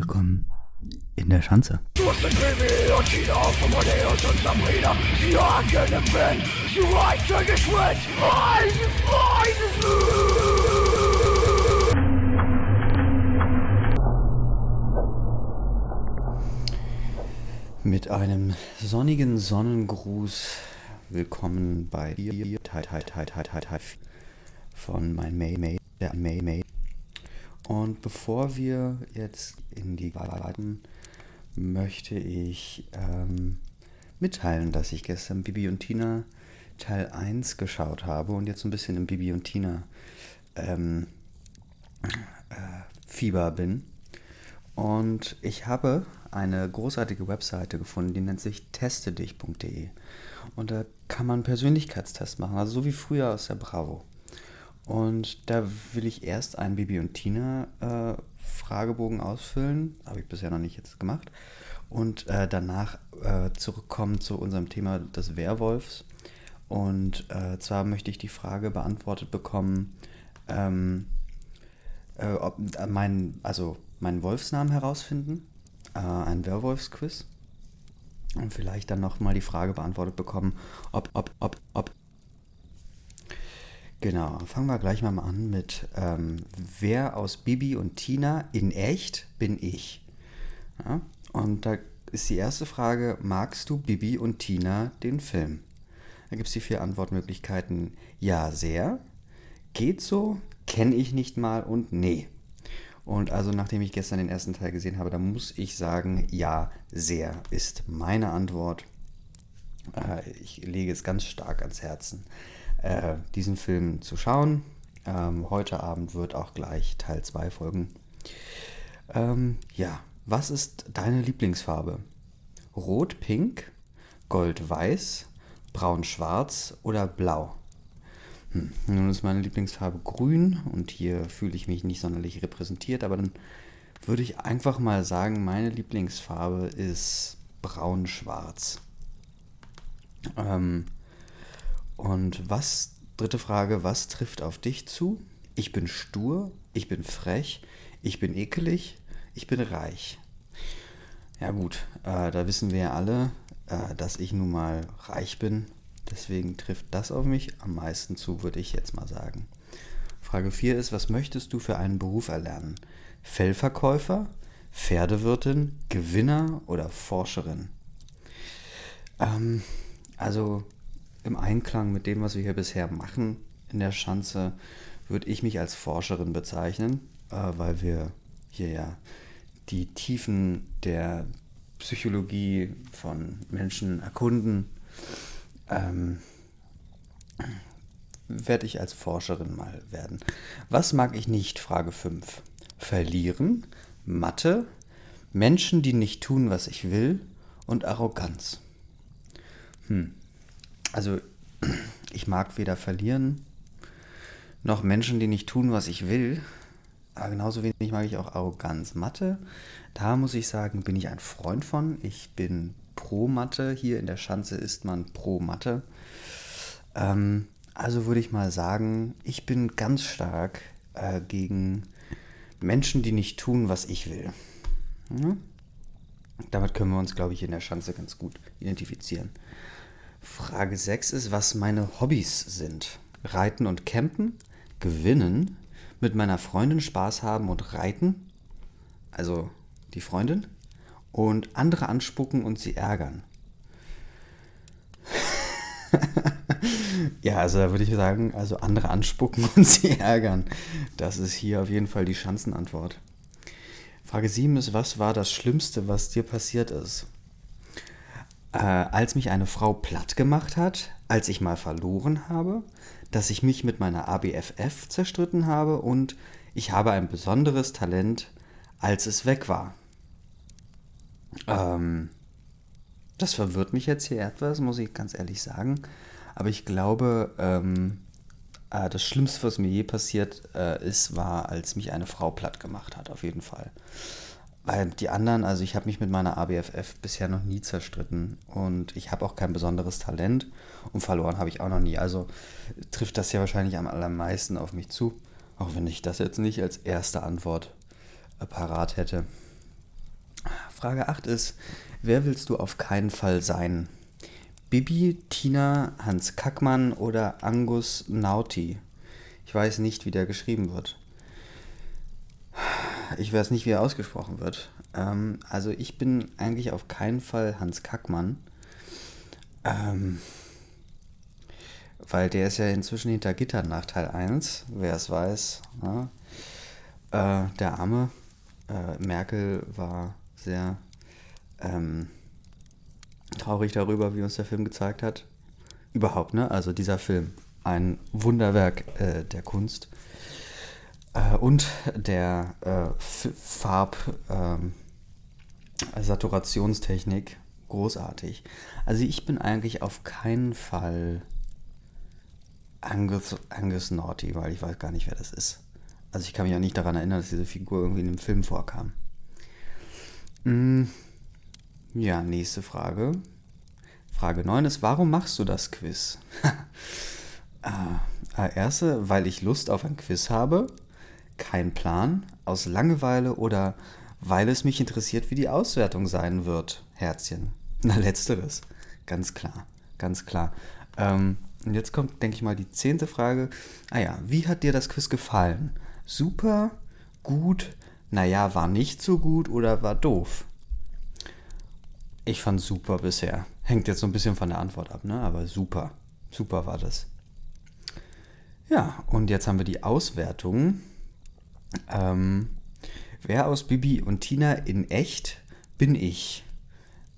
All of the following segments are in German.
willkommen in der Schanze. Mit einem sonnigen Sonnengruß willkommen bei Tai von mein May May der May May. Und bevor wir jetzt in die warten, möchte ich ähm, mitteilen, dass ich gestern Bibi und Tina Teil 1 geschaut habe und jetzt ein bisschen im Bibi und Tina ähm, äh, Fieber bin. Und ich habe eine großartige Webseite gefunden, die nennt sich testedich.de. Und da kann man Persönlichkeitstest machen, also so wie früher aus der Bravo. Und da will ich erst einen Bibi und Tina äh, Fragebogen ausfüllen, habe ich bisher noch nicht jetzt gemacht. Und äh, danach äh, zurückkommen zu unserem Thema des Werwolfs. Und äh, zwar möchte ich die Frage beantwortet bekommen, ähm, äh, ob, äh, mein, also meinen Wolfsnamen herausfinden, ein Werwolfsquiz und vielleicht dann nochmal die Frage beantwortet bekommen, ob, ob, ob, ob. Genau, fangen wir gleich mal an mit, ähm, wer aus Bibi und Tina in echt bin ich? Ja? Und da ist die erste Frage, magst du Bibi und Tina den Film? Da gibt es die vier Antwortmöglichkeiten, ja, sehr, geht so, kenne ich nicht mal und nee. Und also nachdem ich gestern den ersten Teil gesehen habe, da muss ich sagen, ja, sehr ist meine Antwort. Äh, ich lege es ganz stark ans Herzen, äh, diesen Film zu schauen. Ähm, heute Abend wird auch gleich Teil 2 folgen. Ähm, ja, was ist deine Lieblingsfarbe? Rot, Pink, Gold, Weiß, Braun, Schwarz oder Blau? Hm. Nun ist meine Lieblingsfarbe grün und hier fühle ich mich nicht sonderlich repräsentiert, aber dann würde ich einfach mal sagen, meine Lieblingsfarbe ist braun-schwarz. Ähm, und was, dritte Frage, was trifft auf dich zu? Ich bin stur, ich bin frech, ich bin ekelig, ich bin reich. Ja gut, äh, da wissen wir ja alle, äh, dass ich nun mal reich bin Deswegen trifft das auf mich am meisten zu, würde ich jetzt mal sagen. Frage 4 ist, was möchtest du für einen Beruf erlernen? Fellverkäufer, Pferdewirtin, Gewinner oder Forscherin? Ähm, also im Einklang mit dem, was wir hier bisher machen in der Schanze, würde ich mich als Forscherin bezeichnen, äh, weil wir hier ja die Tiefen der Psychologie von Menschen erkunden ähm, werde ich als Forscherin mal werden. Was mag ich nicht? Frage 5. Verlieren, Mathe, Menschen, die nicht tun, was ich will und Arroganz. Hm. Also ich mag weder verlieren noch Menschen, die nicht tun, was ich will. Aber genauso wenig mag ich auch Arroganz. Mathe, da muss ich sagen, bin ich ein Freund von. Ich bin pro Mathe. Hier in der Schanze ist man pro Mathe. Ähm, also würde ich mal sagen, ich bin ganz stark äh, gegen Menschen, die nicht tun, was ich will. Ja? Damit können wir uns, glaube ich, in der Schanze ganz gut identifizieren. Frage 6 ist, was meine Hobbys sind. Reiten und campen, gewinnen, mit meiner Freundin Spaß haben und reiten. Also die Freundin und andere anspucken und sie ärgern. ja, also da würde ich sagen, also andere anspucken und sie ärgern. Das ist hier auf jeden Fall die Schanzenantwort. Frage 7 ist, was war das Schlimmste, was dir passiert ist? Äh, als mich eine Frau platt gemacht hat, als ich mal verloren habe, dass ich mich mit meiner ABFF zerstritten habe und ich habe ein besonderes Talent, als es weg war. Ähm, das verwirrt mich jetzt hier etwas, muss ich ganz ehrlich sagen. Aber ich glaube, ähm, äh, das Schlimmste, was mir je passiert äh, ist, war, als mich eine Frau platt gemacht hat, auf jeden Fall. Weil die anderen, also ich habe mich mit meiner ABFF bisher noch nie zerstritten und ich habe auch kein besonderes Talent und verloren habe ich auch noch nie. Also trifft das ja wahrscheinlich am allermeisten auf mich zu, auch wenn ich das jetzt nicht als erste Antwort äh, parat hätte. Frage 8 ist, wer willst du auf keinen Fall sein? Bibi, Tina, Hans Kackmann oder Angus Nauti? Ich weiß nicht, wie der geschrieben wird. Ich weiß nicht, wie er ausgesprochen wird. Ähm, also ich bin eigentlich auf keinen Fall Hans Kackmann. Ähm, weil der ist ja inzwischen hinter Gittern nach Teil 1, wer es weiß. Ja. Äh, der arme äh, Merkel war sehr ähm, traurig darüber, wie uns der Film gezeigt hat. Überhaupt, ne? Also dieser Film, ein Wunderwerk äh, der Kunst äh, und der äh, Farb ähm, großartig. Also ich bin eigentlich auf keinen Fall Angus, Angus Naughty, weil ich weiß gar nicht, wer das ist. Also ich kann mich ja nicht daran erinnern, dass diese Figur irgendwie in dem Film vorkam. Mm, ja, nächste Frage. Frage 9 ist, warum machst du das Quiz? äh, erste, weil ich Lust auf ein Quiz habe, kein Plan, aus Langeweile oder weil es mich interessiert, wie die Auswertung sein wird. Herzchen. Na, letzteres. Ganz klar, ganz klar. Ähm, und jetzt kommt, denke ich mal, die zehnte Frage. Ah ja, wie hat dir das Quiz gefallen? Super, gut, naja, war nicht so gut oder war doof? Ich fand super bisher. Hängt jetzt so ein bisschen von der Antwort ab, ne? Aber super. Super war das. Ja, und jetzt haben wir die Auswertung. Ähm, wer aus Bibi und Tina in echt bin ich?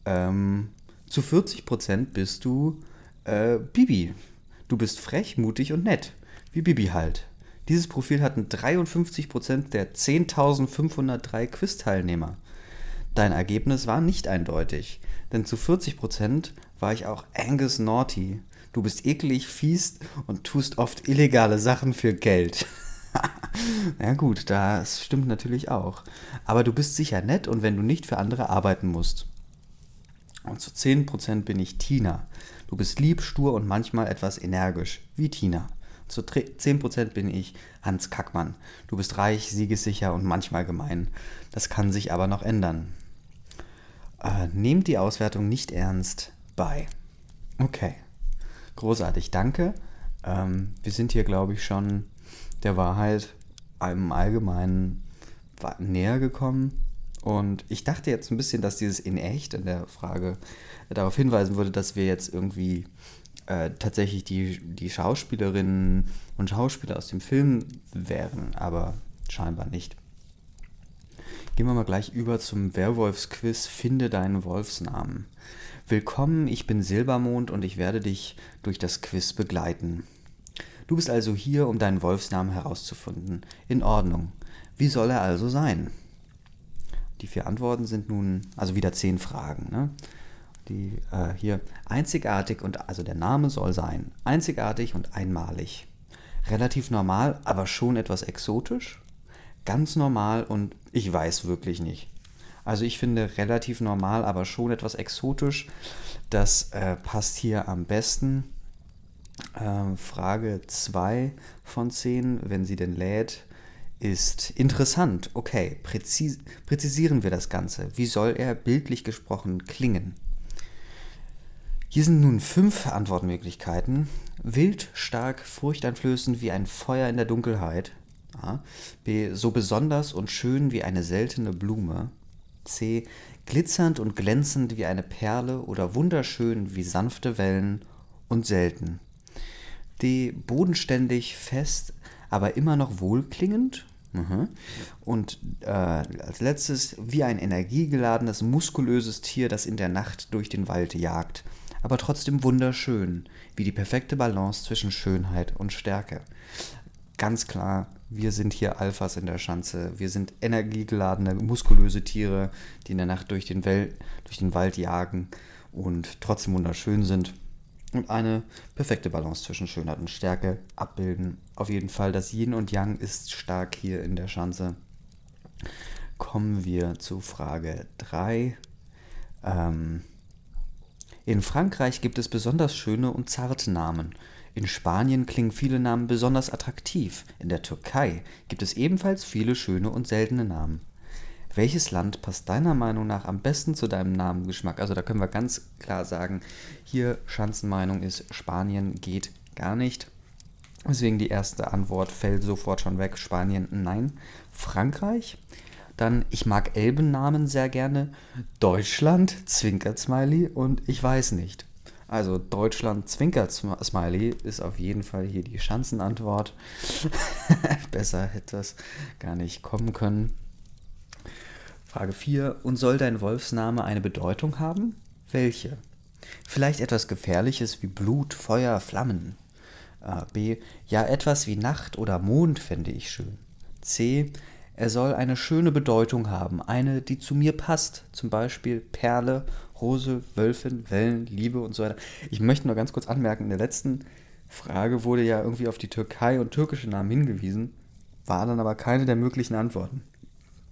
Ähm, zu 40% bist du äh, Bibi. Du bist frech, mutig und nett. Wie Bibi halt. Dieses Profil hatten 53% der 10.503 Quiz-Teilnehmer. Dein Ergebnis war nicht eindeutig, denn zu 40% war ich auch Angus Naughty. Du bist eklig, fies und tust oft illegale Sachen für Geld. ja gut, das stimmt natürlich auch. Aber du bist sicher nett und wenn du nicht für andere arbeiten musst. Und zu 10% bin ich Tina. Du bist lieb, stur und manchmal etwas energisch, wie Tina. Zu 10% bin ich Hans Kackmann. Du bist reich, siegessicher und manchmal gemein. Das kann sich aber noch ändern. Äh, nehmt die Auswertung nicht ernst bei. Okay. Großartig, danke. Ähm, wir sind hier, glaube ich, schon der Wahrheit im Allgemeinen näher gekommen. Und ich dachte jetzt ein bisschen, dass dieses in echt in der Frage darauf hinweisen würde, dass wir jetzt irgendwie äh, tatsächlich die, die Schauspielerinnen und Schauspieler aus dem Film wären, aber scheinbar nicht. Gehen wir mal gleich über zum Werwolfsquiz Finde deinen Wolfsnamen. Willkommen, ich bin Silbermond und ich werde dich durch das Quiz begleiten. Du bist also hier, um deinen Wolfsnamen herauszufinden. In Ordnung. Wie soll er also sein? Die vier Antworten sind nun, also wieder zehn Fragen. Ne? Die äh, hier einzigartig und also der Name soll sein einzigartig und einmalig. Relativ normal, aber schon etwas exotisch. Ganz normal und ich weiß wirklich nicht. Also ich finde relativ normal, aber schon etwas exotisch. Das äh, passt hier am besten. Äh, Frage 2 von 10, wenn sie denn lädt ist interessant. Okay, präzis präzisieren wir das Ganze. Wie soll er bildlich gesprochen klingen? Hier sind nun fünf Antwortmöglichkeiten. Wild, stark, furchteinflößend wie ein Feuer in der Dunkelheit. A. B. So besonders und schön wie eine seltene Blume. C. Glitzernd und glänzend wie eine Perle oder wunderschön wie sanfte Wellen und selten. D. Bodenständig, fest, aber immer noch wohlklingend. Und äh, als letztes, wie ein energiegeladenes, muskulöses Tier, das in der Nacht durch den Wald jagt, aber trotzdem wunderschön, wie die perfekte Balance zwischen Schönheit und Stärke. Ganz klar, wir sind hier Alphas in der Schanze. Wir sind energiegeladene, muskulöse Tiere, die in der Nacht durch den, Wel durch den Wald jagen und trotzdem wunderschön sind und eine perfekte Balance zwischen Schönheit und Stärke abbilden. Auf jeden Fall, das Yin und Yang ist stark hier in der Schanze. Kommen wir zu Frage 3. Ähm, in Frankreich gibt es besonders schöne und zarte Namen. In Spanien klingen viele Namen besonders attraktiv. In der Türkei gibt es ebenfalls viele schöne und seltene Namen. Welches Land passt deiner Meinung nach am besten zu deinem Namengeschmack? Also da können wir ganz klar sagen, hier Schanzenmeinung ist Spanien geht gar nicht. Deswegen die erste Antwort fällt sofort schon weg. Spanien, nein. Frankreich, dann ich mag Elbennamen sehr gerne. Deutschland, Zwinkert Smiley und ich weiß nicht. Also Deutschland Zwinkert Smiley ist auf jeden Fall hier die Schanzenantwort. Besser hätte das gar nicht kommen können. Frage 4. Und soll dein Wolfsname eine Bedeutung haben? Welche? Vielleicht etwas Gefährliches wie Blut, Feuer, Flammen. B. Ja, etwas wie Nacht oder Mond fände ich schön. C. Er soll eine schöne Bedeutung haben, eine, die zu mir passt. Zum Beispiel Perle, Rose, Wölfin, Wellen, Liebe und so weiter. Ich möchte nur ganz kurz anmerken, in der letzten Frage wurde ja irgendwie auf die Türkei und türkische Namen hingewiesen, war dann aber keine der möglichen Antworten.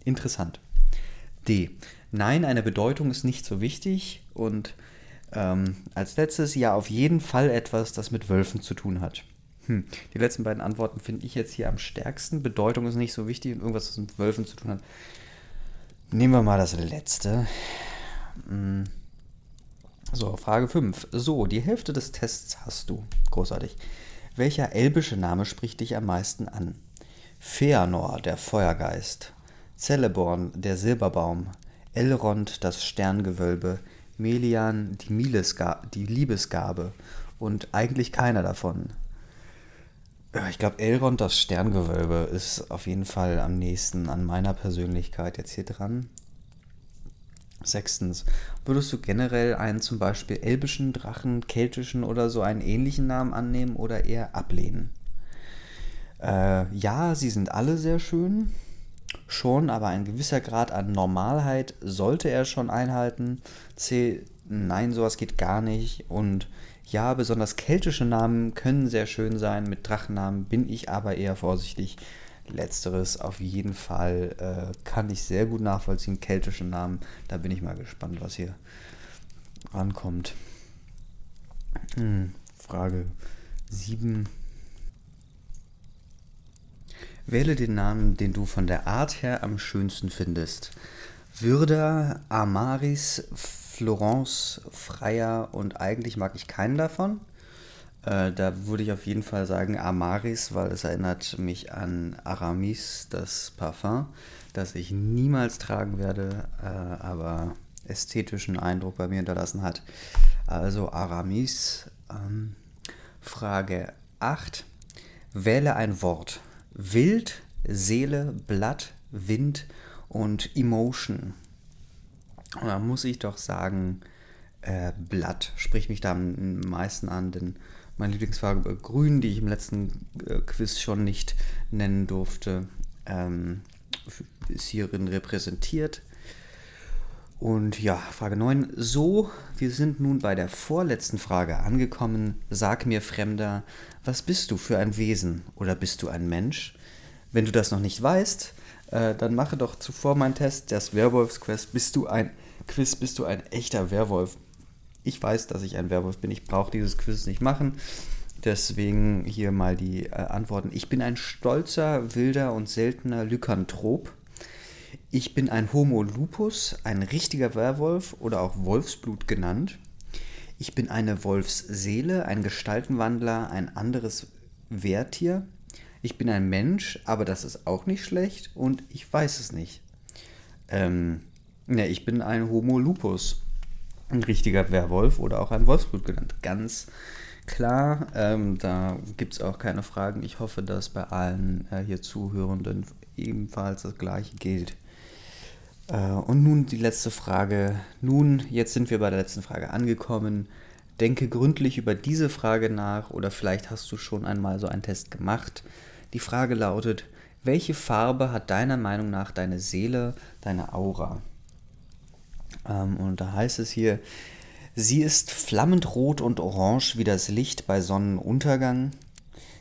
Interessant. D. Nein, eine Bedeutung ist nicht so wichtig und ähm, als letztes ja auf jeden Fall etwas, das mit Wölfen zu tun hat. Hm. Die letzten beiden Antworten finde ich jetzt hier am stärksten. Bedeutung ist nicht so wichtig und irgendwas, was mit Wölfen zu tun hat. Nehmen wir mal das letzte. Hm. So, Frage 5. So, die Hälfte des Tests hast du. Großartig. Welcher elbische Name spricht dich am meisten an? Feanor, der Feuergeist. Celeborn, der Silberbaum. Elrond, das Sterngewölbe. Melian, die, Milesga die Liebesgabe. Und eigentlich keiner davon. Ich glaube, Elrond, das Sterngewölbe, ist auf jeden Fall am nächsten an meiner Persönlichkeit jetzt hier dran. Sechstens, würdest du generell einen zum Beispiel elbischen, Drachen, keltischen oder so einen ähnlichen Namen annehmen oder eher ablehnen? Äh, ja, sie sind alle sehr schön. Schon, aber ein gewisser Grad an Normalheit sollte er schon einhalten. C, nein, sowas geht gar nicht. Und ja, besonders keltische Namen können sehr schön sein. Mit Drachennamen bin ich aber eher vorsichtig. Letzteres auf jeden Fall äh, kann ich sehr gut nachvollziehen. Keltische Namen, da bin ich mal gespannt, was hier rankommt. Hm, Frage 7. Wähle den Namen, den du von der Art her am schönsten findest. Würde Amaris Florence, Freier und eigentlich mag ich keinen davon. Äh, da würde ich auf jeden Fall sagen Amaris, weil es erinnert mich an Aramis, das Parfum, das ich niemals tragen werde, äh, aber ästhetischen Eindruck bei mir hinterlassen hat. Also Aramis. Ähm, Frage 8. Wähle ein Wort. Wild, Seele, Blatt, Wind und Emotion. Und da muss ich doch sagen, äh, Blatt spricht mich da am meisten an, denn meine Lieblingsfarbe Grün, die ich im letzten äh, Quiz schon nicht nennen durfte, ähm, ist hierin repräsentiert. Und ja, Frage 9. So, wir sind nun bei der vorletzten Frage angekommen. Sag mir, Fremder, was bist du für ein Wesen oder bist du ein Mensch? Wenn du das noch nicht weißt, äh, dann mache doch zuvor meinen Test, das Werwolfsquest. Bist du ein Quiz, bist du ein echter Werwolf? Ich weiß, dass ich ein Werwolf bin. Ich brauche dieses Quiz nicht machen. Deswegen hier mal die äh, Antworten. Ich bin ein stolzer, wilder und seltener Lykanthrop. Ich bin ein Homo lupus, ein richtiger Werwolf oder auch Wolfsblut genannt. Ich bin eine Wolfsseele, ein Gestaltenwandler, ein anderes Wehrtier. Ich bin ein Mensch, aber das ist auch nicht schlecht und ich weiß es nicht. Ähm, ja, ich bin ein Homo lupus, ein richtiger Werwolf oder auch ein Wolfsblut genannt. Ganz klar, ähm, da gibt es auch keine Fragen. Ich hoffe, dass bei allen äh, hier Zuhörenden ebenfalls das gleiche gilt. Äh, und nun die letzte Frage. Nun, jetzt sind wir bei der letzten Frage angekommen. Denke gründlich über diese Frage nach oder vielleicht hast du schon einmal so einen Test gemacht. Die Frage lautet, welche Farbe hat deiner Meinung nach deine Seele, deine Aura? Ähm, und da heißt es hier, sie ist flammend rot und orange wie das Licht bei Sonnenuntergang.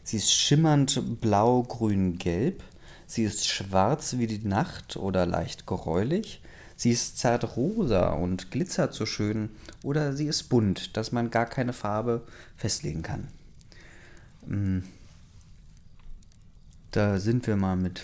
Sie ist schimmernd blau, grün, gelb. Sie ist schwarz wie die Nacht oder leicht gräulich. Sie ist zart rosa und glitzert so schön. Oder sie ist bunt, dass man gar keine Farbe festlegen kann. Mm. Da sind wir mal mit.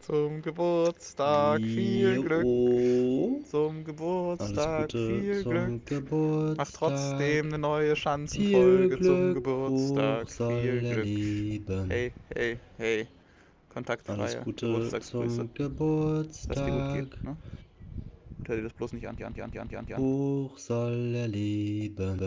Zum Geburtstag viel Glück. Zum Geburtstag viel Glück. Geburtstag. Mach trotzdem eine neue Schanzenfolge zum Geburtstag. Viel Glück. Hey, hey, hey. Alles Kontaktfreie Gute Geburtstagsgrüße. zum Dass dir gut Geburtstag. geht, ne? Hör dir das bloß nicht an, an, an, an, an, an, an. Hoch soll er leben.